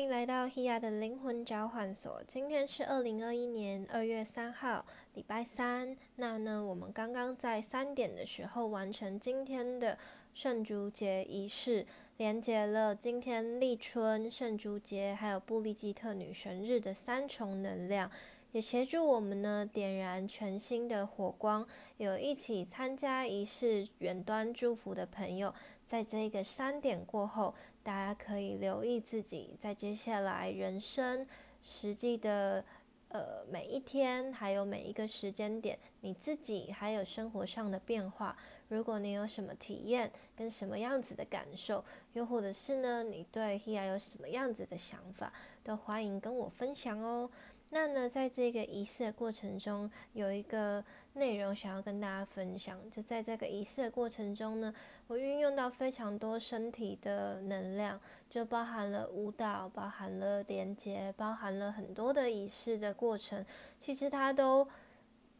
欢迎来到 Hia 的灵魂交换所。今天是二零二一年二月三号，礼拜三。那呢，我们刚刚在三点的时候完成今天的圣烛节仪式，连接了今天立春、圣烛节还有布利基特女神日的三重能量，也协助我们呢点燃全新的火光。有一起参加仪式远端祝福的朋友，在这个三点过后。大家可以留意自己在接下来人生实际的呃每一天，还有每一个时间点，你自己还有生活上的变化。如果你有什么体验跟什么样子的感受，又或者是呢，你对 Hea 有什么样子的想法，都欢迎跟我分享哦。那呢，在这个仪式的过程中，有一个内容想要跟大家分享。就在这个仪式的过程中呢，我运用到非常多身体的能量，就包含了舞蹈，包含了连接，包含了很多的仪式的过程。其实它都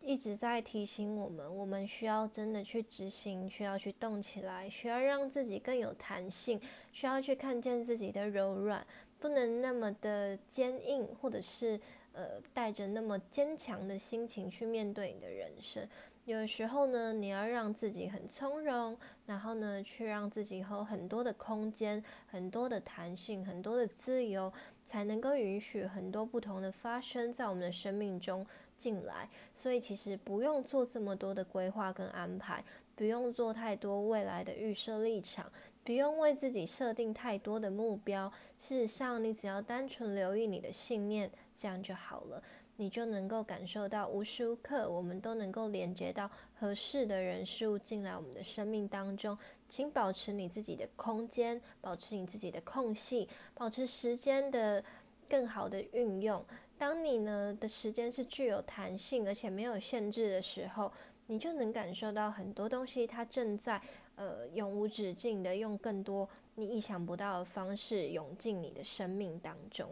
一直在提醒我们，我们需要真的去执行，需要去动起来，需要让自己更有弹性，需要去看见自己的柔软，不能那么的坚硬，或者是。呃，带着那么坚强的心情去面对你的人生，有时候呢，你要让自己很从容，然后呢，去让自己有很多的空间、很多的弹性、很多的自由，才能够允许很多不同的发生在我们的生命中进来。所以，其实不用做这么多的规划跟安排，不用做太多未来的预设立场。不用为自己设定太多的目标，事实上，你只要单纯留意你的信念，这样就好了。你就能够感受到无时无刻，我们都能够连接到合适的人事物进来我们的生命当中。请保持你自己的空间，保持你自己的空隙，保持时间的更好的运用。当你呢的时间是具有弹性而且没有限制的时候，你就能感受到很多东西，它正在。呃，永无止境的用更多你意想不到的方式涌进你的生命当中。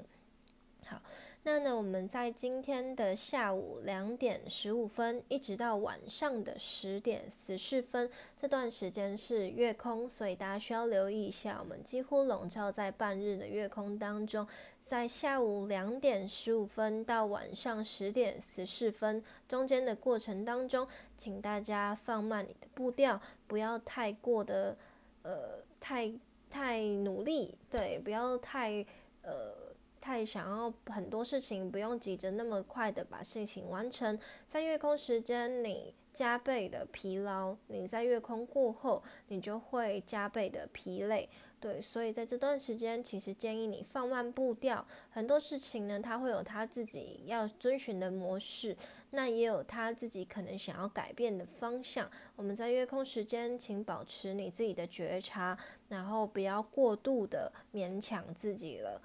好，那呢，我们在今天的下午两点十五分，一直到晚上的十点十四分这段时间是月空，所以大家需要留意一下，我们几乎笼罩在半日的月空当中。在下午两点十五分到晚上十点十四分中间的过程当中，请大家放慢你的步调，不要太过的呃太太努力，对，不要太呃太想要很多事情，不用急着那么快的把事情完成。在月空时间，你加倍的疲劳；你在月空过后，你就会加倍的疲累。对，所以在这段时间，其实建议你放慢步调。很多事情呢，它会有他自己要遵循的模式，那也有他自己可能想要改变的方向。我们在月空时间，请保持你自己的觉察，然后不要过度的勉强自己了。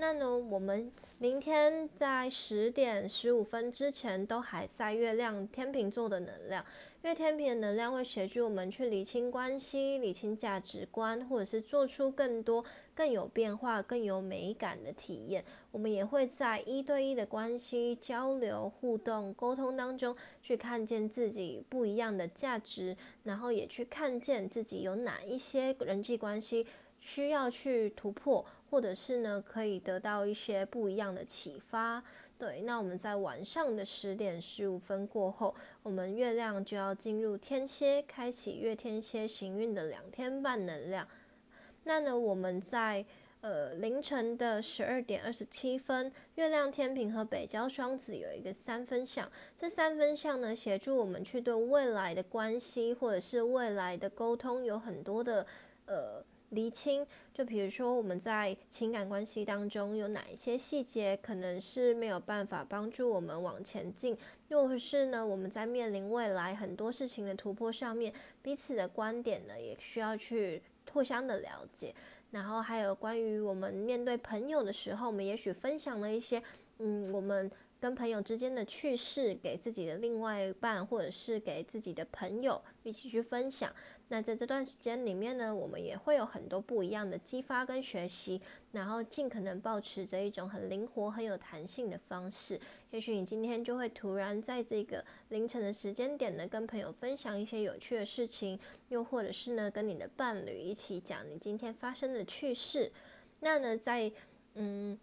那呢，我们明天在十点十五分之前都还在月亮天平座的能量，因为天平的能量会协助我们去理清关系、理清价值观，或者是做出更多更有变化、更有美感的体验。我们也会在一对一的关系交流、互动、沟通当中去看见自己不一样的价值，然后也去看见自己有哪一些人际关系需要去突破。或者是呢，可以得到一些不一样的启发。对，那我们在晚上的十点十五分过后，我们月亮就要进入天蝎，开启月天蝎行运的两天半能量。那呢，我们在呃凌晨的十二点二十七分，月亮天平和北交双子有一个三分相。这三分相呢，协助我们去对未来的关系或者是未来的沟通有很多的呃。厘清，就比如说我们在情感关系当中有哪一些细节可能是没有办法帮助我们往前进，又或是呢我们在面临未来很多事情的突破上面，彼此的观点呢也需要去互相的了解。然后还有关于我们面对朋友的时候，我们也许分享了一些，嗯，我们。跟朋友之间的趣事，给自己的另外一半，或者是给自己的朋友一起去分享。那在这段时间里面呢，我们也会有很多不一样的激发跟学习，然后尽可能保持着一种很灵活、很有弹性的方式。也许你今天就会突然在这个凌晨的时间点呢，跟朋友分享一些有趣的事情，又或者是呢，跟你的伴侣一起讲你今天发生的趣事。那呢，在嗯，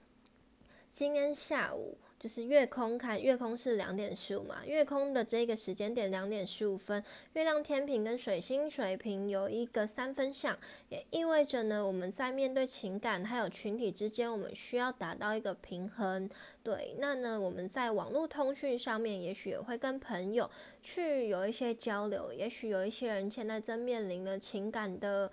今天下午。就是月空看月空是两点十五嘛，月空的这个时间点两点十五分，月亮天平跟水星水瓶有一个三分相，也意味着呢，我们在面对情感还有群体之间，我们需要达到一个平衡。对，那呢，我们在网络通讯上面，也许也会跟朋友去有一些交流，也许有一些人现在正面临了情感的，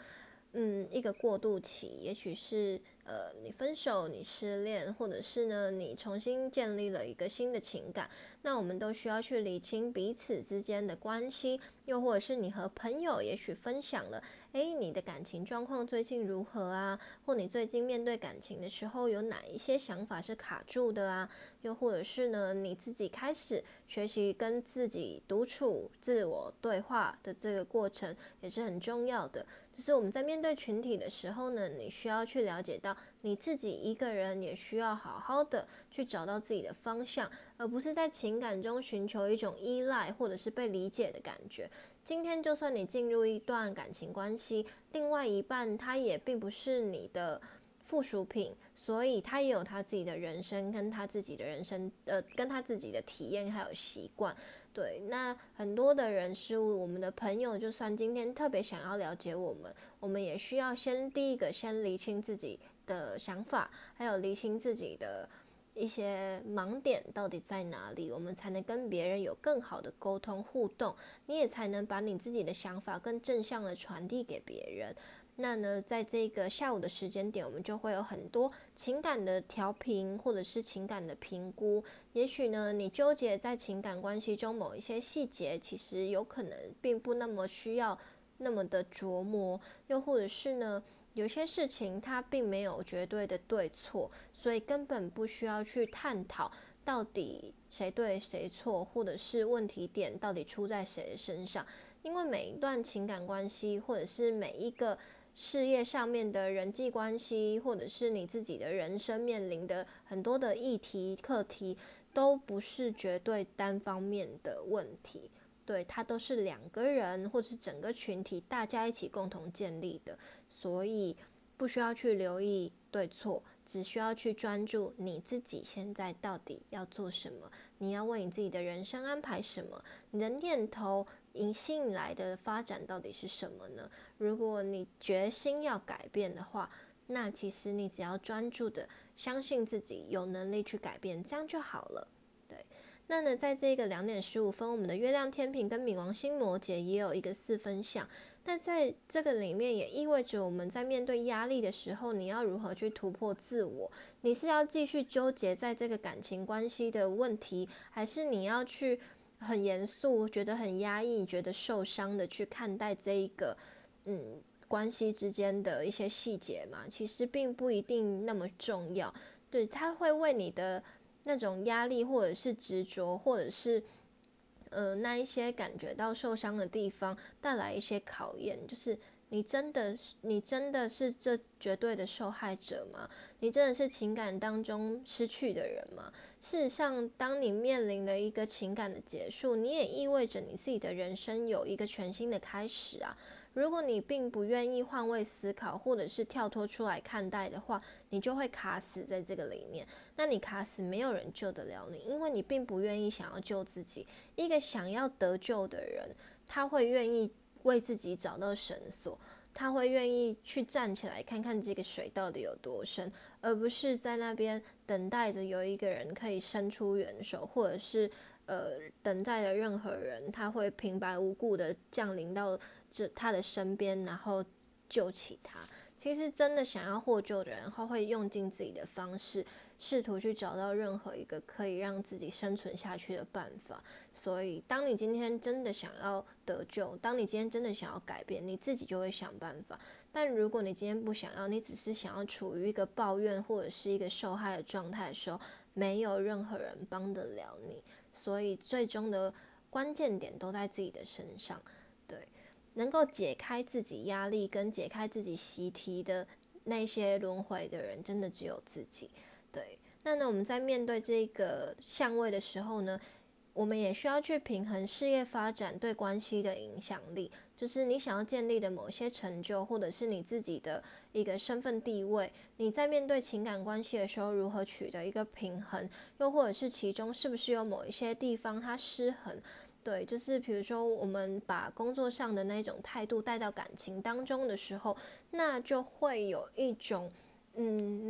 嗯，一个过渡期，也许是。呃，你分手，你失恋，或者是呢，你重新建立了一个新的情感，那我们都需要去理清彼此之间的关系，又或者是你和朋友也许分享了，诶，你的感情状况最近如何啊？或你最近面对感情的时候有哪一些想法是卡住的啊？又或者是呢，你自己开始学习跟自己独处、自我对话的这个过程也是很重要的。就是我们在面对群体的时候呢，你需要去了解到你自己一个人也需要好好的去找到自己的方向，而不是在情感中寻求一种依赖或者是被理解的感觉。今天就算你进入一段感情关系，另外一半他也并不是你的附属品，所以他也有他自己的人生跟他自己的人生，呃，跟他自己的体验还有习惯。对，那很多的人事物，我们的朋友，就算今天特别想要了解我们，我们也需要先第一个先理清自己的想法，还有理清自己的一些盲点到底在哪里，我们才能跟别人有更好的沟通互动，你也才能把你自己的想法更正向的传递给别人。那呢，在这个下午的时间点，我们就会有很多情感的调频，或者是情感的评估。也许呢，你纠结在情感关系中某一些细节，其实有可能并不那么需要那么的琢磨。又或者是呢，有些事情它并没有绝对的对错，所以根本不需要去探讨到底谁对谁错，或者是问题点到底出在谁身上。因为每一段情感关系，或者是每一个。事业上面的人际关系，或者是你自己的人生面临的很多的议题课题，都不是绝对单方面的问题，对，它都是两个人或者是整个群体大家一起共同建立的，所以不需要去留意对错，只需要去专注你自己现在到底要做什么，你要为你自己的人生安排什么，你的念头。引吸引来的发展到底是什么呢？如果你决心要改变的话，那其实你只要专注的相信自己有能力去改变，这样就好了。对，那呢，在这个两点十五分，我们的月亮天平跟冥王星摩羯也有一个四分相。那在这个里面，也意味着我们在面对压力的时候，你要如何去突破自我？你是要继续纠结在这个感情关系的问题，还是你要去？很严肃，觉得很压抑，觉得受伤的去看待这一个，嗯，关系之间的一些细节嘛，其实并不一定那么重要。对他会为你的那种压力，或者是执着，或者是呃那一些感觉到受伤的地方，带来一些考验，就是。你真的，你真的是这绝对的受害者吗？你真的是情感当中失去的人吗？事实上，当你面临了一个情感的结束，你也意味着你自己的人生有一个全新的开始啊！如果你并不愿意换位思考，或者是跳脱出来看待的话，你就会卡死在这个里面。那你卡死，没有人救得了你，因为你并不愿意想要救自己。一个想要得救的人，他会愿意。为自己找到绳索，他会愿意去站起来看看这个水到底有多深，而不是在那边等待着有一个人可以伸出援手，或者是呃等待的任何人他会平白无故的降临到这他的身边，然后救起他。其实真的想要获救的人，他会用尽自己的方式。试图去找到任何一个可以让自己生存下去的办法。所以，当你今天真的想要得救，当你今天真的想要改变，你自己就会想办法。但如果你今天不想要，你只是想要处于一个抱怨或者是一个受害的状态的时候，没有任何人帮得了你。所以，最终的关键点都在自己的身上。对，能够解开自己压力跟解开自己习题的那些轮回的人，真的只有自己。对，那呢？我们在面对这个相位的时候呢，我们也需要去平衡事业发展对关系的影响力，就是你想要建立的某些成就，或者是你自己的一个身份地位，你在面对情感关系的时候如何取得一个平衡，又或者是其中是不是有某一些地方它失衡？对，就是比如说我们把工作上的那种态度带到感情当中的时候，那就会有一种嗯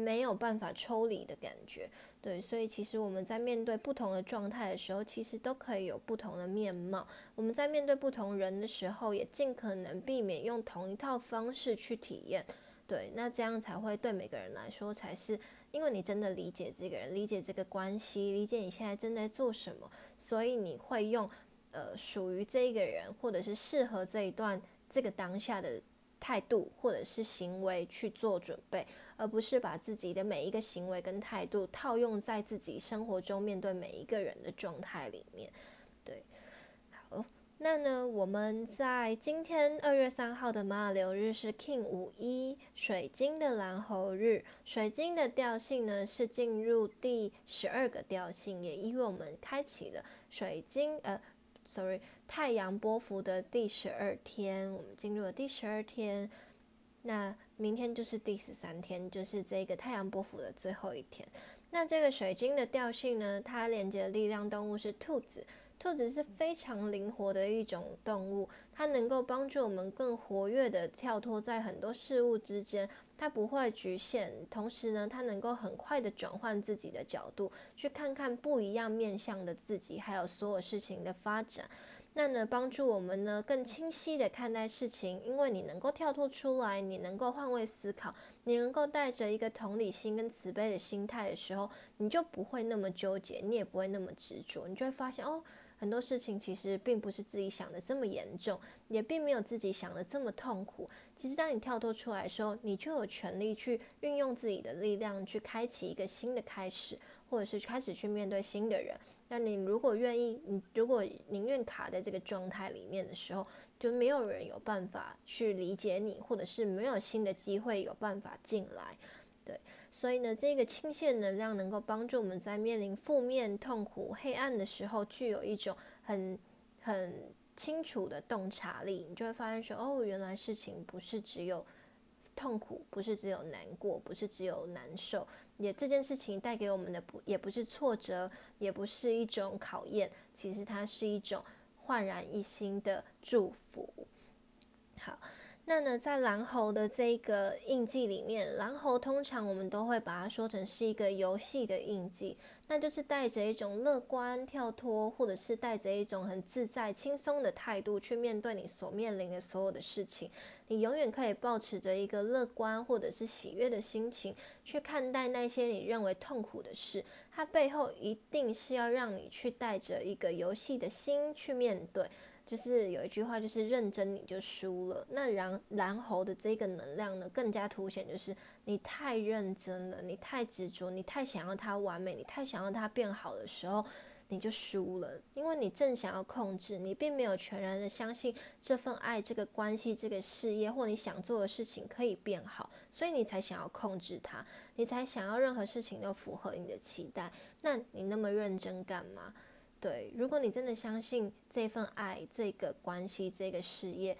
没有办法抽离的感觉。对，所以其实我们在面对不同的状态的时候，其实都可以有不同的面貌。我们在面对不同人的时候，也尽可能避免用同一套方式去体验。对，那这样才会对每个人来说，才是因为你真的理解这个人，理解这个关系，理解你现在正在做什么，所以你会用呃属于这一个人，或者是适合这一段这个当下的。态度或者是行为去做准备，而不是把自己的每一个行为跟态度套用在自己生活中面对每一个人的状态里面。对，好，那呢，我们在今天二月三号的马流日是 King 五一水晶的蓝猴日，水晶的调性呢是进入第十二个调性，也因为我们开启了水晶呃。Sorry，太阳波幅的第十二天，我们进入了第十二天。那明天就是第十三天，就是这个太阳波幅的最后一天。那这个水晶的调性呢？它连接的力量动物是兔子。兔子是非常灵活的一种动物，它能够帮助我们更活跃的跳脱在很多事物之间，它不会局限。同时呢，它能够很快的转换自己的角度，去看看不一样面向的自己，还有所有事情的发展。那呢，帮助我们呢更清晰的看待事情，因为你能够跳脱出来，你能够换位思考，你能够带着一个同理心跟慈悲的心态的时候，你就不会那么纠结，你也不会那么执着，你就会发现哦。很多事情其实并不是自己想的这么严重，也并没有自己想的这么痛苦。其实当你跳脱出来的时候，你就有权利去运用自己的力量，去开启一个新的开始，或者是开始去面对新的人。那你如果愿意，你如果宁愿卡在这个状态里面的时候，就没有人有办法去理解你，或者是没有新的机会有办法进来。对，所以呢，这个清线能量能够帮助我们在面临负面、痛苦、黑暗的时候，具有一种很很清楚的洞察力。你就会发现说，哦，原来事情不是只有痛苦，不是只有难过，不是只有难受，也这件事情带给我们的不也不是挫折，也不是一种考验，其实它是一种焕然一新的祝福。那呢，在蓝猴的这个印记里面，蓝猴通常我们都会把它说成是一个游戏的印记，那就是带着一种乐观、跳脱，或者是带着一种很自在、轻松的态度去面对你所面临的所有的事情。你永远可以保持着一个乐观或者是喜悦的心情去看待那些你认为痛苦的事，它背后一定是要让你去带着一个游戏的心去面对。就是有一句话，就是认真你就输了。那蓝蓝猴的这个能量呢，更加凸显，就是你太认真了，你太执着，你太想要它完美，你太想要它变好的时候，你就输了。因为你正想要控制，你并没有全然的相信这份爱、这个关系、这个事业或你想做的事情可以变好，所以你才想要控制它，你才想要任何事情都符合你的期待。那你那么认真干嘛？对，如果你真的相信这份爱、这个关系、这个事业，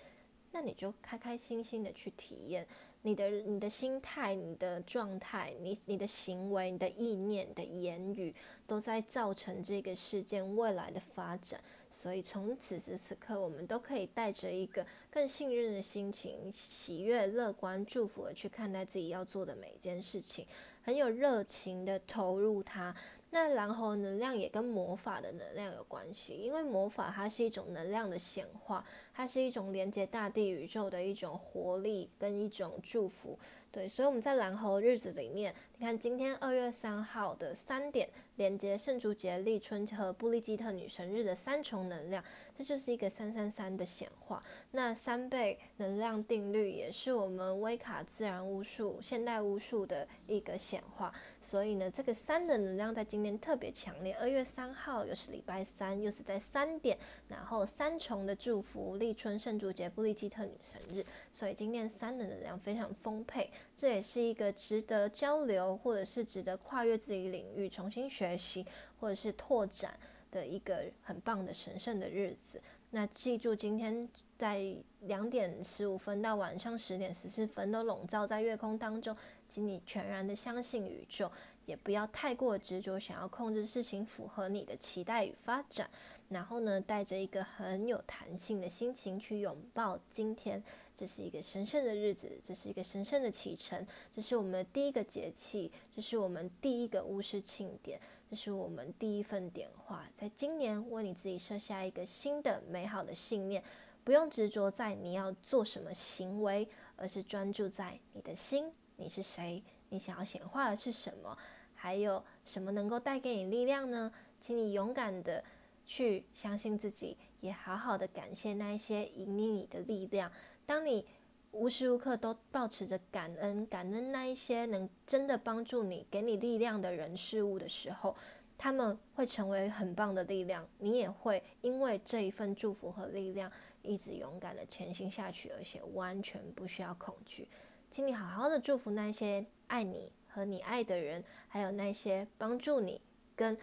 那你就开开心心的去体验。你的、你的心态、你的状态、你、你的行为、你的意念、的言语，都在造成这个事件未来的发展。所以从此时此刻，我们都可以带着一个更信任的心情、喜悦、乐观、祝福的去看待自己要做的每一件事情，很有热情的投入它。那蓝猴能量也跟魔法的能量有关系，因为魔法它是一种能量的显化，它是一种连接大地宇宙的一种活力跟一种祝福。对，所以我们在蓝猴日子里面，你看今天二月三号的三点，连接圣烛节、立春和布利基特女神日的三重能量，这就是一个三三三的显化。那三倍能量定律也是我们威卡自然巫术、现代巫术的一个显化。所以呢，这个三的能量在今天特别强烈。二月三号又是礼拜三，又是在三点，然后三重的祝福，立春圣烛节、布利基特女神日，所以今天三的能量非常丰沛。这也是一个值得交流，或者是值得跨越自己领域、重新学习，或者是拓展的一个很棒的神圣的日子。那记住，今天在两点十五分到晚上十点十四分都笼罩在月空当中，请你全然的相信宇宙，也不要太过执着，想要控制事情符合你的期待与发展。然后呢，带着一个很有弹性的心情去拥抱今天。这是一个神圣的日子，这是一个神圣的启程，这是我们第一个节气，这是我们第一个巫师庆典，这是我们第一份点化。在今年，为你自己设下一个新的美好的信念，不用执着在你要做什么行为，而是专注在你的心，你是谁，你想要显化的是什么，还有什么能够带给你力量呢？请你勇敢的去相信自己，也好好的感谢那一些引领你的力量。当你无时无刻都保持着感恩，感恩那一些能真的帮助你、给你力量的人事物的时候，他们会成为很棒的力量。你也会因为这一份祝福和力量，一直勇敢的前行下去，而且完全不需要恐惧。请你好好的祝福那些爱你和你爱的人，还有那些帮助你跟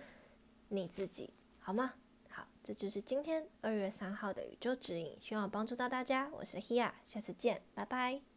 你自己，好吗？好这就是今天二月三号的宇宙指引，希望帮助到大家。我是 Hia，下次见，拜拜。